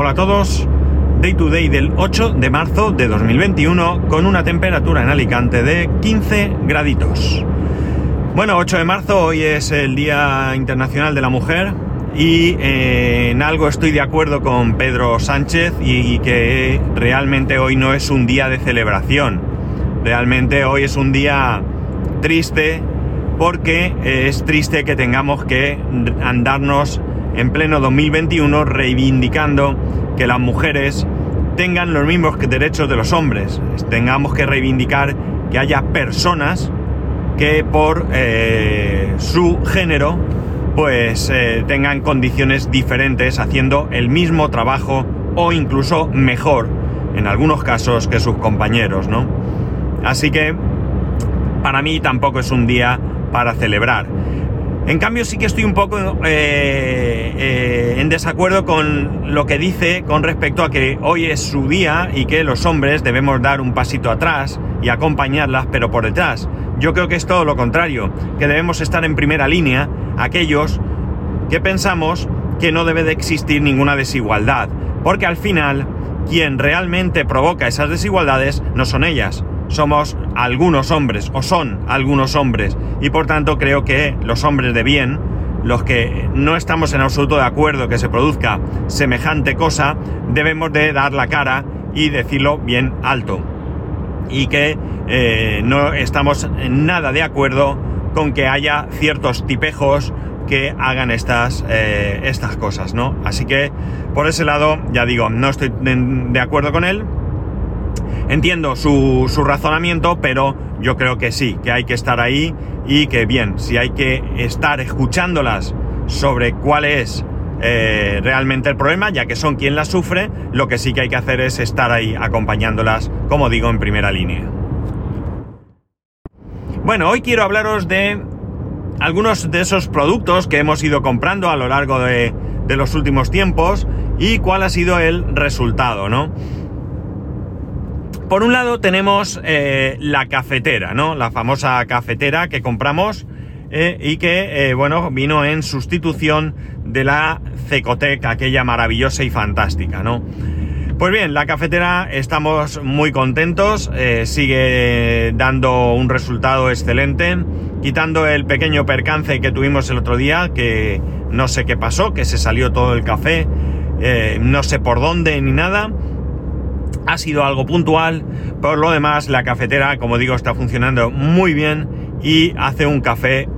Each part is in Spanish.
Hola a todos. Day to day del 8 de marzo de 2021 con una temperatura en Alicante de 15 graditos. Bueno, 8 de marzo, hoy es el Día Internacional de la Mujer y eh, en algo estoy de acuerdo con Pedro Sánchez y, y que realmente hoy no es un día de celebración. Realmente hoy es un día triste porque es triste que tengamos que andarnos en pleno 2021 reivindicando que las mujeres tengan los mismos derechos de los hombres. Tengamos que reivindicar que haya personas que por eh, su género pues eh, tengan condiciones diferentes haciendo el mismo trabajo o incluso mejor en algunos casos que sus compañeros, ¿no? Así que para mí tampoco es un día para celebrar. En cambio sí que estoy un poco eh, eh, en desacuerdo con lo que dice con respecto a que hoy es su día y que los hombres debemos dar un pasito atrás y acompañarlas pero por detrás. Yo creo que es todo lo contrario, que debemos estar en primera línea aquellos que pensamos que no debe de existir ninguna desigualdad, porque al final quien realmente provoca esas desigualdades no son ellas, somos algunos hombres, o son algunos hombres, y por tanto creo que los hombres de bien, los que no estamos en absoluto de acuerdo que se produzca semejante cosa, debemos de dar la cara y decirlo bien alto. Y que eh, no estamos en nada de acuerdo con que haya ciertos tipejos que hagan estas, eh, estas cosas, ¿no? Así que por ese lado, ya digo, no estoy de acuerdo con él, Entiendo su, razonamiento, pero yo creo que sí, que hay que estar ahí y que bien, si hay que estar escuchándolas sobre cuál es eh, realmente el problema, ya que son quien las sufre, lo que sí que hay que hacer es estar ahí acompañándolas, como digo, en primera línea. Bueno, hoy quiero hablaros de algunos de esos productos que hemos ido comprando a lo largo de los últimos tiempos y cuál ha sido el resultado, ¿no? Por un lado tenemos eh, la cafetera, ¿no? La famosa cafetera que compramos eh, y que, eh, bueno, vino en sustitución de la Cecotec, aquella maravillosa y fantástica, ¿no? Pues bien, la cafetera estamos muy contentos, sigue dando un resultado excelente, quitando el pequeño percance que tuvimos el otro día, que no sé qué pasó, que se salió todo el café, no sé por dónde ni nada, ha sido algo puntual. Por lo demás, la cafetera, como digo, está funcionando muy bien y hace un café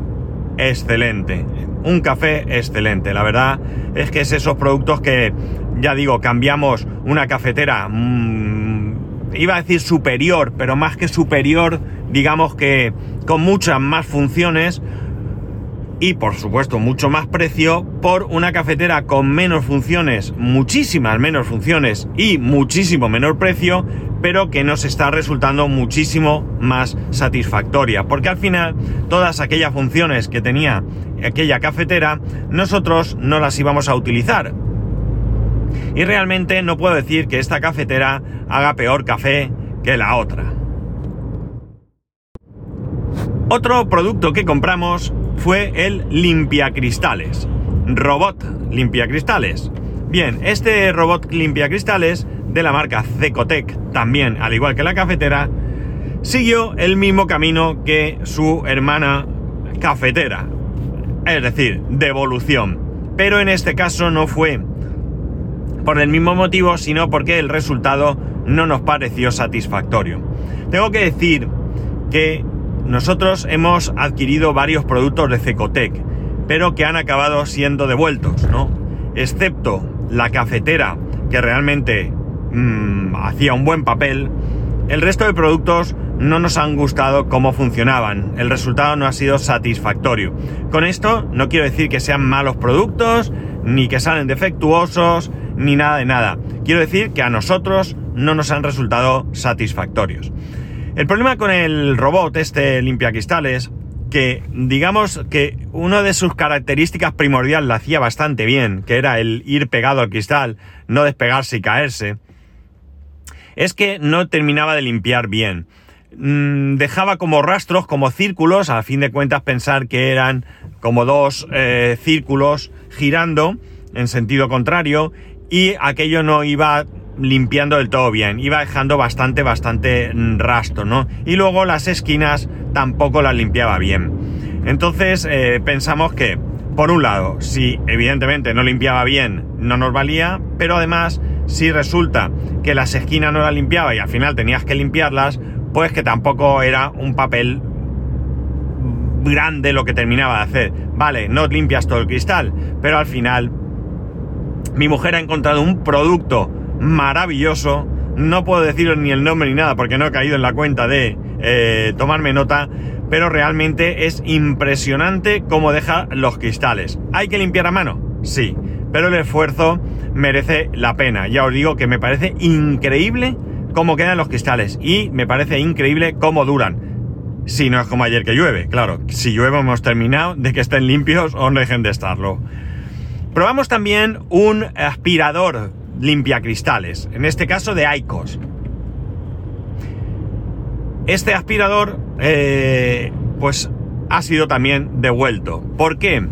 excelente. Un café excelente. La verdad es que es esos productos que, ya digo, cambiamos una cafetera, mmm, iba a decir superior, pero más que superior, digamos que con muchas más funciones y por supuesto mucho más precio por una cafetera con menos funciones, muchísimas menos funciones y muchísimo menor precio, pero que nos está resultando muchísimo más satisfactoria, porque al final todas aquellas funciones que tenía aquella cafetera, nosotros no las íbamos a utilizar. Y realmente no puedo decir que esta cafetera haga peor café que la otra. Otro producto que compramos fue el limpiacristales. Robot limpiacristales. Bien, este robot limpiacristales de la marca Cecotec, también al igual que la cafetera, siguió el mismo camino que su hermana cafetera. Es decir, devolución. Pero en este caso no fue por el mismo motivo, sino porque el resultado no nos pareció satisfactorio. Tengo que decir que nosotros hemos adquirido varios productos de Cecotec, pero que han acabado siendo devueltos, ¿no? Excepto la cafetera, que realmente mm, hacía un buen papel, el resto de productos no nos han gustado cómo funcionaban. El resultado no ha sido satisfactorio. Con esto no quiero decir que sean malos productos, ni que salen defectuosos, ni nada de nada. Quiero decir que a nosotros no nos han resultado satisfactorios. El problema con el robot, este limpiacristales, que digamos que una de sus características primordiales la hacía bastante bien, que era el ir pegado al cristal, no despegarse y caerse, es que no terminaba de limpiar bien. Mm, dejaba como rastros, como círculos, a fin de cuentas pensar que eran como dos eh, círculos girando en sentido contrario y aquello no iba limpiando del todo bien, iba dejando bastante, bastante rastro, ¿no? Y luego las esquinas tampoco las limpiaba bien. Entonces eh, pensamos que, por un lado, si evidentemente no limpiaba bien, no nos valía, pero además, si resulta que las esquinas no las limpiaba y al final tenías que limpiarlas, pues que tampoco era un papel grande lo que terminaba de hacer. Vale, no limpias todo el cristal, pero al final mi mujer ha encontrado un producto maravilloso. No puedo deciros ni el nombre ni nada porque no he caído en la cuenta de eh, tomarme nota, pero realmente es impresionante cómo deja los cristales. ¿Hay que limpiar a mano? Sí, pero el esfuerzo merece la pena. Ya os digo que me parece increíble cómo quedan los cristales y me parece increíble cómo duran. Si no es como ayer que llueve, claro, si llueve hemos terminado de que estén limpios o no dejen de estarlo. Probamos también un aspirador limpia cristales, en este caso de Aicos. Este aspirador, eh, pues ha sido también devuelto. ¿Por qué?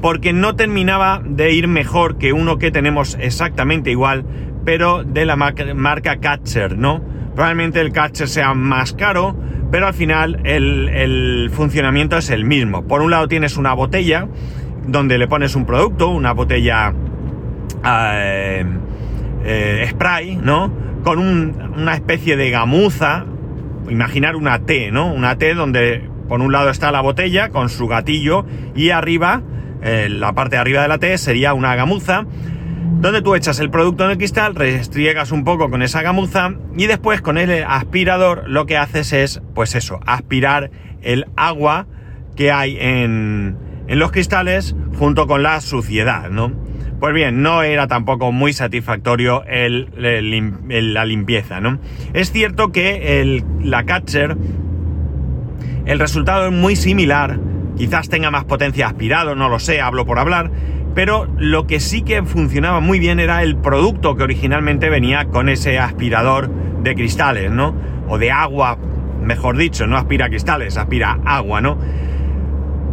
Porque no terminaba de ir mejor que uno que tenemos exactamente igual, pero de la marca, Catcher, ¿no? Probablemente el Catcher sea más caro, pero al final el, funcionamiento es el mismo. Por un lado tienes una botella donde le pones un producto, una botella eh, eh, spray, ¿no? Con una especie de gamuza, imaginar una T, ¿no? Una T donde por un lado está la botella con su gatillo y arriba, eh, la parte de arriba de la T sería una gamuza donde tú echas el producto en el cristal, restriegas un poco con esa gamuza y después con el aspirador lo que haces es, pues eso, aspirar el agua que hay en, en los cristales junto con la suciedad, ¿no? Pues bien, no era tampoco muy satisfactorio la limpieza, ¿no? Es cierto que la Catcher, el resultado es muy similar, quizás tenga más potencia aspirado, no lo sé, hablo por hablar, pero lo que sí que funcionaba muy bien era el producto que originalmente venía con ese aspirador de cristales, ¿no? O de agua, mejor dicho, no aspira cristales, aspira agua, ¿no?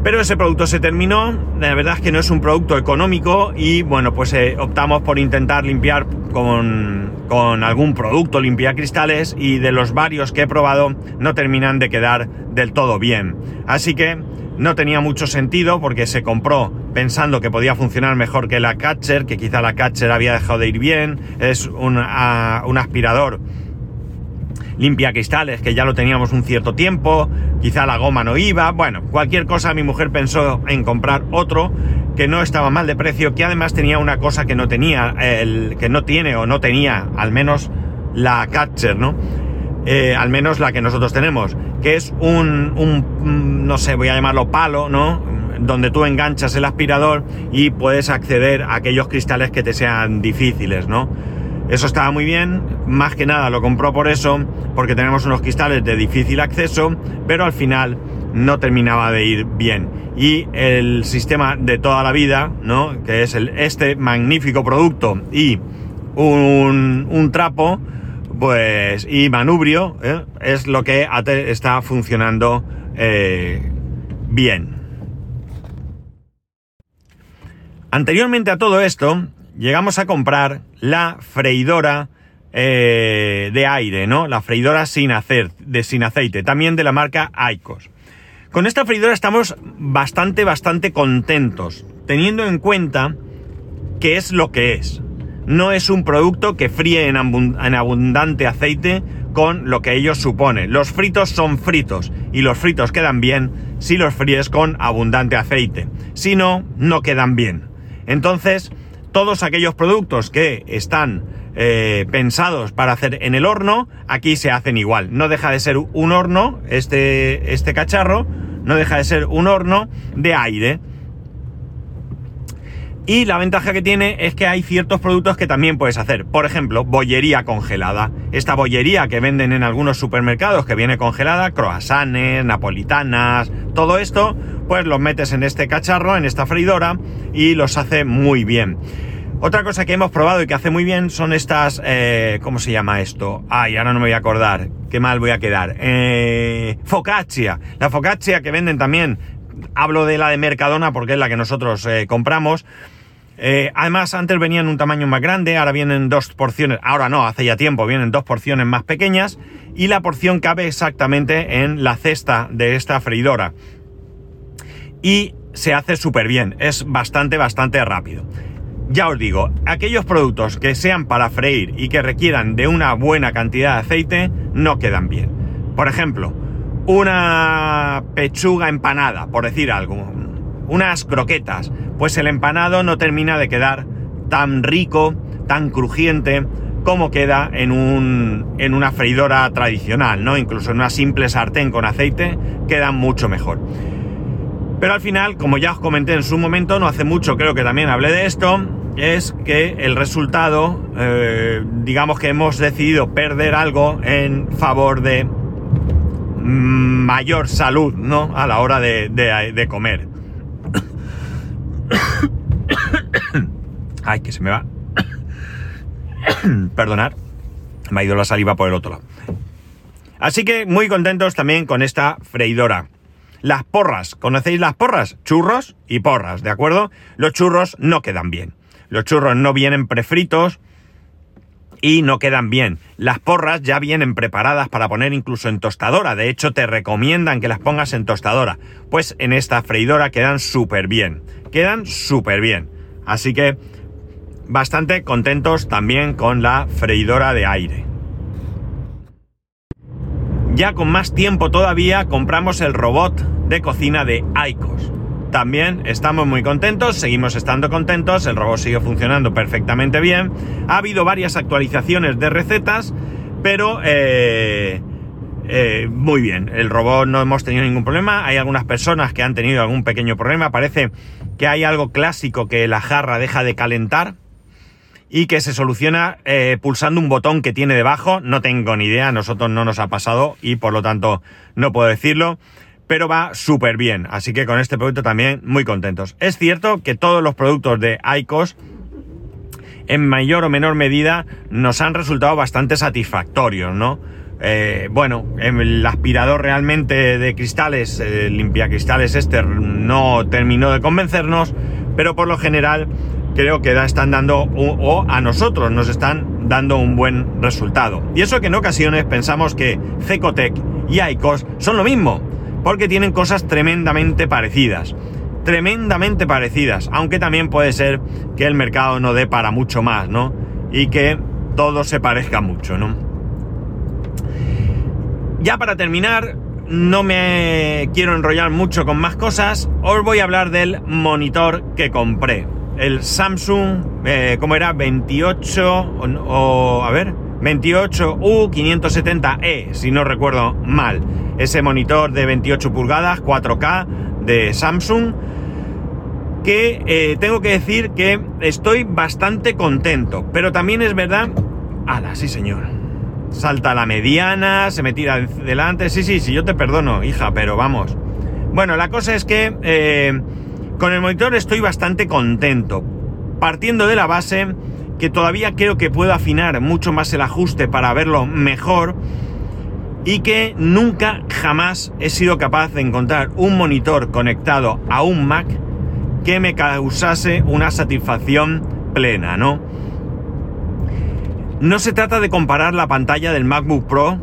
Pero ese producto se terminó, la verdad es que no es un producto económico y bueno, pues eh, optamos por intentar limpiar con, con, algún producto, limpiar cristales y de los varios que he probado no terminan de quedar del todo bien. Así que no tenía mucho sentido porque se compró pensando que podía funcionar mejor que la Catcher, que quizá la Catcher había dejado de ir bien, es un, un aspirador limpia cristales, que ya lo teníamos un cierto tiempo, quizá la goma no iba, bueno, cualquier cosa mi mujer pensó en comprar otro que no estaba mal de precio, que además tenía una cosa que no tenía, el, que no tiene o no tenía, al menos la Catcher, ¿no? Eh, al menos la que nosotros tenemos, que es un, un, no sé, voy a llamarlo palo, ¿no? Donde tú enganchas el aspirador y puedes acceder a aquellos cristales que te sean difíciles, ¿no? Eso estaba muy bien, más que nada lo compró por eso, porque tenemos unos cristales de difícil acceso, pero al final no terminaba de ir bien. Y el sistema de toda la vida, ¿no? Que es este magnífico producto y un, un trapo, pues, y manubrio, ¿eh? es lo que está funcionando eh, bien. Anteriormente a todo esto, llegamos a comprar la freidora eh, de aire, ¿no? La freidora sin de sin aceite, también de la marca Aicos. Con esta freidora estamos bastante, bastante contentos, teniendo en cuenta que es lo que es. No es un producto que fríe en, en abundante aceite con lo que ellos suponen. Los fritos son fritos y los fritos quedan bien si los fríes con abundante aceite. Si no, no quedan bien. Entonces, todos aquellos productos que están eh, pensados para hacer en el horno, aquí se hacen igual. No deja de ser un horno, este, este cacharro, no deja de ser un horno de aire. Y la ventaja que tiene es que hay ciertos productos que también puedes hacer. Por ejemplo, bollería congelada. Esta bollería que venden en algunos supermercados que viene congelada, croissants, napolitanas, todo esto, pues los metes en este cacharro, en esta freidora y los hace muy bien. Otra cosa que hemos probado y que hace muy bien son estas, eh, ¿cómo se llama esto? Ay, ahora no me voy a acordar, qué mal voy a quedar. Eh, focaccia, la focaccia que venden también, hablo de la de Mercadona porque es la que nosotros eh, compramos. Eh, además, antes venían un tamaño más grande, ahora vienen dos porciones, ahora no, hace ya tiempo, vienen dos porciones más pequeñas y la porción cabe exactamente en la cesta de esta freidora. Y se hace súper bien, es bastante, bastante rápido. Ya os digo, aquellos productos que sean para freír y que requieran de una buena cantidad de aceite no quedan bien. Por ejemplo, una pechuga empanada, por decir algo, unas croquetas, pues el empanado no termina de quedar tan rico, tan crujiente como queda en, un, en una freidora tradicional, ¿no? Incluso en una simple sartén con aceite queda mucho mejor. Pero al final, como ya os comenté en su momento, no hace mucho creo que también hablé de esto, es que el resultado, eh, digamos que hemos decidido perder algo en favor de mayor salud, ¿no? A la hora de comer. Ay, que se me va. Perdonar. Me ha ido la saliva por el otro lado. Así que muy contentos también con esta freidora. Las porras, ¿conocéis las porras? Churros y porras, ¿de acuerdo? Los churros no quedan bien. Los churros no vienen prefritos y no quedan bien. Las porras ya vienen preparadas para poner incluso en tostadora. De hecho, te recomiendan que las pongas en tostadora. Pues en esta freidora quedan súper bien. Quedan súper bien. Así que bastante contentos también con la freidora de aire. Ya con más tiempo todavía compramos el robot de cocina de Aicos. También estamos muy contentos, seguimos estando contentos, el robot sigue funcionando perfectamente bien. Ha habido varias actualizaciones de recetas, pero eh, eh, muy bien. El robot no hemos tenido ningún problema. Hay algunas personas que han tenido algún pequeño problema. Parece que hay algo clásico que la jarra deja de calentar y que se soluciona eh, pulsando un botón que tiene debajo. No tengo ni idea, a nosotros no nos ha pasado y por lo tanto no puedo decirlo pero va súper bien. Así que con este producto también muy contentos. Es cierto que todos los productos de ICOS en mayor o menor medida nos han resultado bastante satisfactorios, ¿no? Eh, bueno, el aspirador realmente de cristales, el limpiacristales este, no terminó de convencernos, pero por lo general creo que están dando, o a nosotros nos están dando un buen resultado. Y eso que en ocasiones pensamos que Cecotec y ICOS son lo mismo porque tienen cosas tremendamente parecidas. Tremendamente parecidas, aunque también puede ser que el mercado no dé para mucho más, ¿no? Y que todo se parezca mucho, ¿no? Ya para terminar, no me quiero enrollar mucho con más cosas, os voy a hablar del monitor que compré. El Samsung, eh, ¿cómo era? 28 o, a ver, 28U570E, si no recuerdo mal ese monitor de 28 pulgadas 4K de Samsung que eh, tengo que decir que estoy bastante contento, pero también es verdad... ¡Hala, sí señor! Salta la mediana, se me tira delante, sí, sí, sí, yo te perdono, hija, pero vamos. Bueno, la cosa es que eh, con el monitor estoy bastante contento, partiendo de la base que todavía creo que puedo afinar mucho más el ajuste para verlo mejor y que nunca jamás he sido capaz de encontrar un monitor conectado a un Mac que me causase una satisfacción plena, ¿no? No se trata de comparar la pantalla del MacBook Pro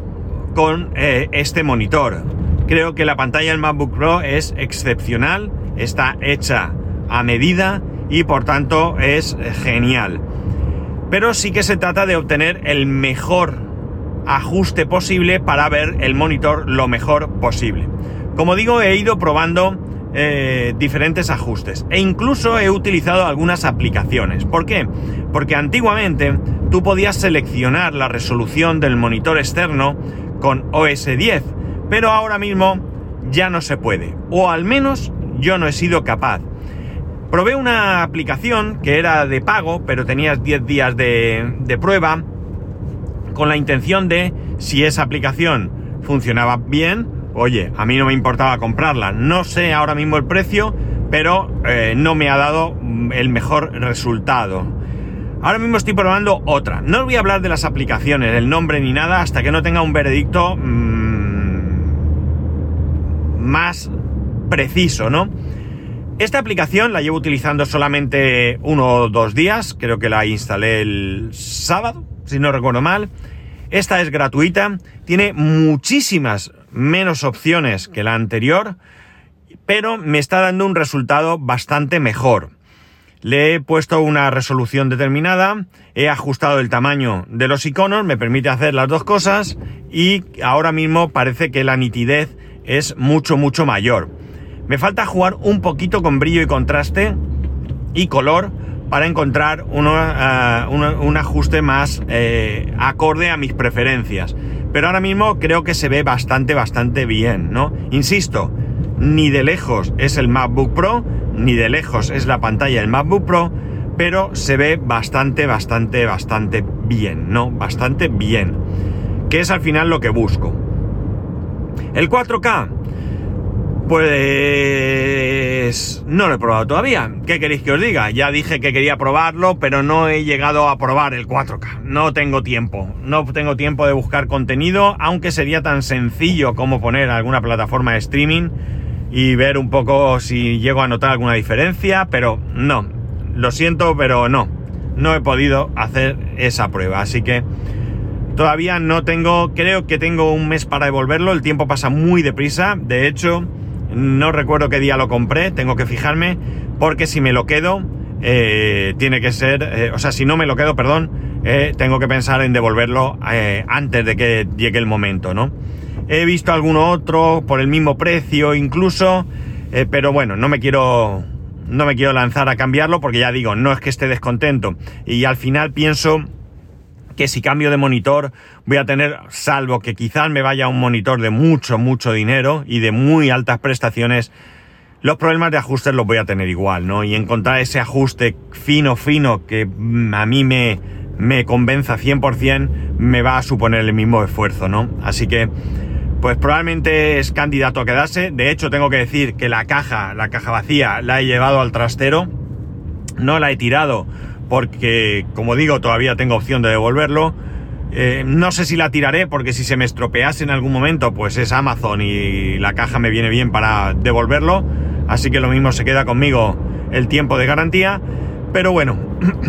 con eh, este monitor. Creo que la pantalla del MacBook Pro es excepcional, está hecha a medida y por tanto es genial. Pero sí que se trata de obtener el mejor ajuste posible para ver el monitor lo mejor posible. Como digo, he ido probando eh, diferentes ajustes e incluso he utilizado algunas aplicaciones. ¿Por qué? Porque antiguamente tú podías seleccionar la resolución del monitor externo con OS 10, pero ahora mismo ya no se puede, o al menos yo no he sido capaz. Probé una aplicación que era de pago, pero tenías 10 días de, prueba con la intención de, si esa aplicación funcionaba bien, oye, a mí no me importaba comprarla. No sé ahora mismo el precio, pero eh, no me ha dado mm, el mejor resultado. Ahora mismo estoy probando otra. No os voy a hablar de las aplicaciones, el nombre ni nada, hasta que no tenga un veredicto mm, más preciso, ¿no? Esta aplicación la llevo utilizando solamente uno o dos días, creo que la instalé el sábado, si no recuerdo mal. Esta es gratuita, tiene muchísimas menos opciones que la anterior, pero me está dando un resultado bastante mejor. Le he puesto una resolución determinada, he ajustado el tamaño de los iconos, me permite hacer las dos cosas y ahora mismo parece que la nitidez es mucho mucho mayor. Me falta jugar un poquito con brillo y contraste y color para encontrar eh, un ajuste más eh, acorde a mis preferencias. Pero ahora mismo creo que se ve bastante, bastante bien, ¿no? Insisto, ni de lejos es el MacBook Pro, ni de lejos es la pantalla del MacBook Pro, pero se ve bastante, bastante, bastante bien, ¿no? Bastante bien. Que es al final lo que busco. El 4K, pues no lo he probado todavía. ¿Qué queréis que os diga? Ya dije que quería probarlo, pero no he llegado a probar el 4K. No tengo tiempo. No tengo tiempo de buscar contenido, aunque sería tan sencillo como poner alguna plataforma de streaming y ver un poco si llego a notar alguna diferencia, pero no, lo siento, pero no, no he podido hacer esa prueba, así que todavía no tengo, creo que tengo un mes para devolverlo, el tiempo pasa muy deprisa, de hecho, no recuerdo qué día lo compré, tengo que fijarme, porque si me lo quedo, eh, tiene que ser, eh, o sea, si no me lo quedo, perdón, eh, tengo que pensar en devolverlo antes de que llegue el momento, ¿no? He visto alguno otro por el mismo precio incluso, pero bueno, no me quiero no me quiero lanzar a cambiarlo porque ya digo, no es que esté descontento y al final pienso que si cambio de monitor voy a tener, salvo que quizás me vaya un monitor de mucho, mucho dinero y de muy altas prestaciones, los problemas de ajustes los voy a tener igual, ¿no? Y encontrar ese ajuste fino, fino que mm, a mí me, me convenza 100% me va a suponer el mismo esfuerzo, ¿no? Así que pues probablemente es candidato a quedarse. De hecho, tengo que decir que la caja, la caja vacía, la he llevado al trastero. No la he tirado porque, como digo, todavía tengo opción de devolverlo. Eh, no sé si la tiraré porque si se me estropease en algún momento, pues es Amazon y la caja me viene bien para devolverlo. Así que lo mismo se queda conmigo el tiempo de garantía. Pero bueno,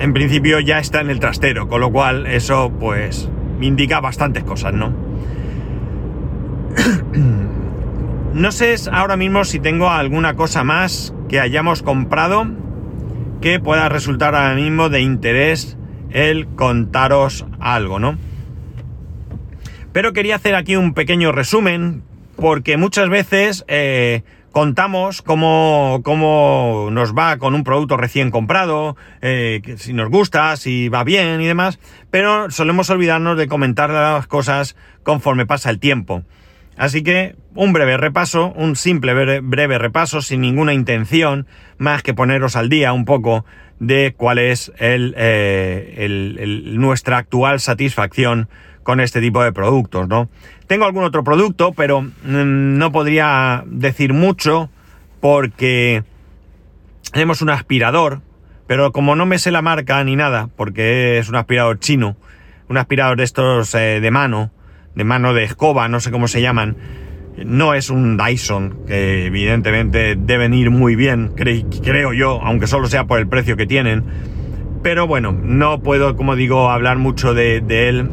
en principio ya está en el trastero, con lo cual eso pues me indica bastantes cosas, ¿no? no sé ahora mismo si tengo alguna cosa más que hayamos comprado que pueda resultar ahora mismo de interés el contaros algo, ¿no? Pero quería hacer aquí un pequeño resumen porque muchas veces eh, contamos cómo, cómo, nos va con un producto recién comprado, eh, si nos gusta, si va bien y demás, pero solemos olvidarnos de comentar las cosas conforme pasa el tiempo. Así que un breve repaso, un simple breve, repaso sin ninguna intención más que poneros al día un poco de cuál es eh, nuestra actual satisfacción con este tipo de productos, ¿no? Tengo algún otro producto, pero mm, no podría decir mucho porque tenemos un aspirador, pero como no me sé la marca ni nada, porque es un aspirador chino, un aspirador de estos eh, de mano, de mano de escoba, no sé cómo se llaman. No es un Dyson, que evidentemente deben ir muy bien, creo yo, aunque solo sea por el precio que tienen. Pero bueno, no puedo, como digo, hablar mucho de, él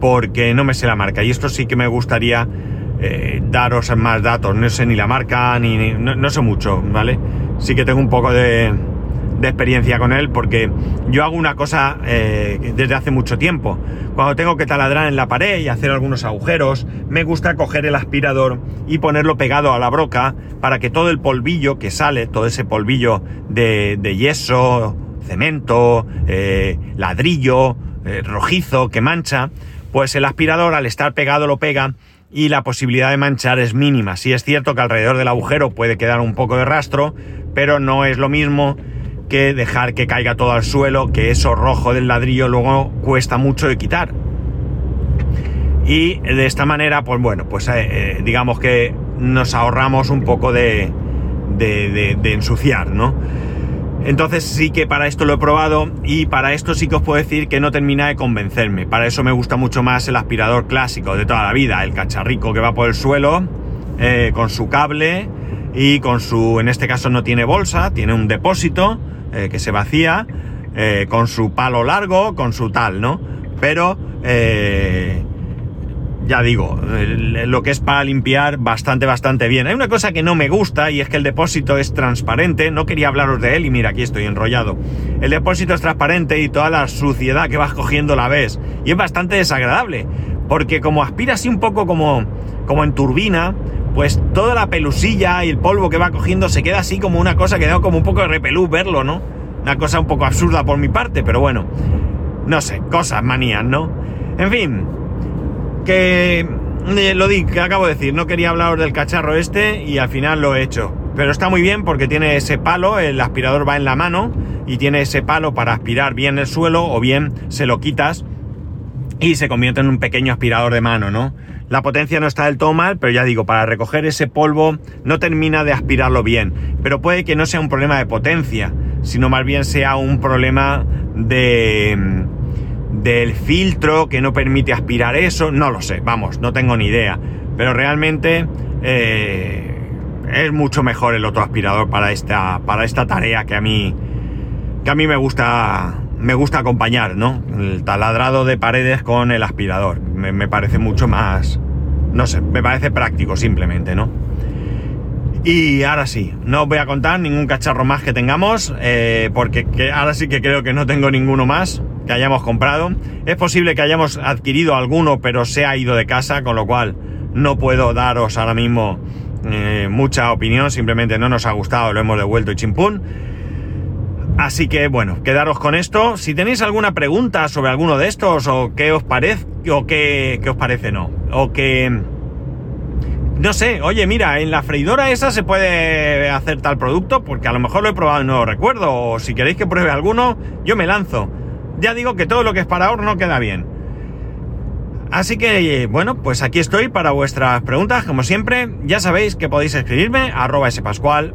porque no me sé la marca. Y esto sí que me gustaría eh, daros más datos. No sé ni la marca, ni, no sé mucho, ¿vale? Sí que tengo un poco de, de experiencia con él porque yo hago una cosa eh, desde hace mucho tiempo. Cuando tengo que taladrar en la pared y hacer algunos agujeros, me gusta coger el aspirador y ponerlo pegado a la broca para que todo el polvillo que sale, todo ese polvillo de, yeso, cemento, eh, ladrillo, eh, rojizo que mancha, pues el aspirador al estar pegado lo pega y la posibilidad de manchar es mínima. Sí es cierto que alrededor del agujero puede quedar un poco de rastro, pero no es lo mismo que dejar que caiga todo al suelo, que eso rojo del ladrillo luego cuesta mucho de quitar. Y de esta manera, pues bueno, pues eh, eh, digamos que nos ahorramos un poco de, de, de, ensuciar, ¿no? Entonces sí que para esto lo he probado y para esto sí que os puedo decir que no termina de convencerme. Para eso me gusta mucho más el aspirador clásico de toda la vida, el cacharrico que va por el suelo, eh, con su cable y con su, en este caso no tiene bolsa, tiene un depósito eh, que se vacía eh, con su palo largo, con su tal, ¿no? Pero eh, ya digo, lo que es para limpiar bastante, bastante bien. Hay una cosa que no me gusta y es que el depósito es transparente. No quería hablaros de él y mira, aquí estoy enrollado. El depósito es transparente y toda la suciedad que vas cogiendo la ves. Y es bastante desagradable. Porque como aspira así un poco como, como en turbina, pues toda la pelusilla y el polvo que va cogiendo se queda así como una cosa que da como un poco de repelú verlo, ¿no? Una cosa un poco absurda por mi parte, pero bueno. No sé, cosas, manías, ¿no? En fin, que eh, lo di, que acabo de decir, no quería hablaros del cacharro este y al final lo he hecho. Pero está muy bien porque tiene ese palo, el aspirador va en la mano y tiene ese palo para aspirar bien el suelo o bien se lo quitas y se convierte en un pequeño aspirador de mano, ¿no? La potencia no está del todo mal, pero ya digo, para recoger ese polvo no termina de aspirarlo bien. Pero puede que no sea un problema de potencia, sino más bien sea un problema de del filtro que no permite aspirar eso, no lo sé, vamos, no tengo ni idea. Pero realmente eh, es mucho mejor el otro aspirador para esta, para esta tarea que a mí, que a mí me gusta, me gusta acompañar, ¿no? El taladrado de paredes con el aspirador. Me, parece mucho más, no sé, me parece práctico simplemente, ¿no? Y ahora sí, no os voy a contar ningún cacharro más que tengamos, eh, porque ahora sí que creo que no tengo ninguno más que hayamos comprado. Es posible que hayamos adquirido alguno, pero se ha ido de casa, con lo cual no puedo daros ahora mismo eh, mucha opinión, simplemente no nos ha gustado, lo hemos devuelto y chimpún. Así que bueno, quedaros con esto. Si tenéis alguna pregunta sobre alguno de estos, o qué os parece, o qué, qué os parece no, o que... No sé, oye, mira, en la freidora esa se puede hacer tal producto, porque a lo mejor lo he probado y no recuerdo, o si queréis que pruebe alguno, yo me lanzo ya digo que todo lo que es para horno queda bien. Así que, bueno, pues aquí estoy para vuestras preguntas, como siempre. Ya sabéis que podéis escribirme arroba spascual,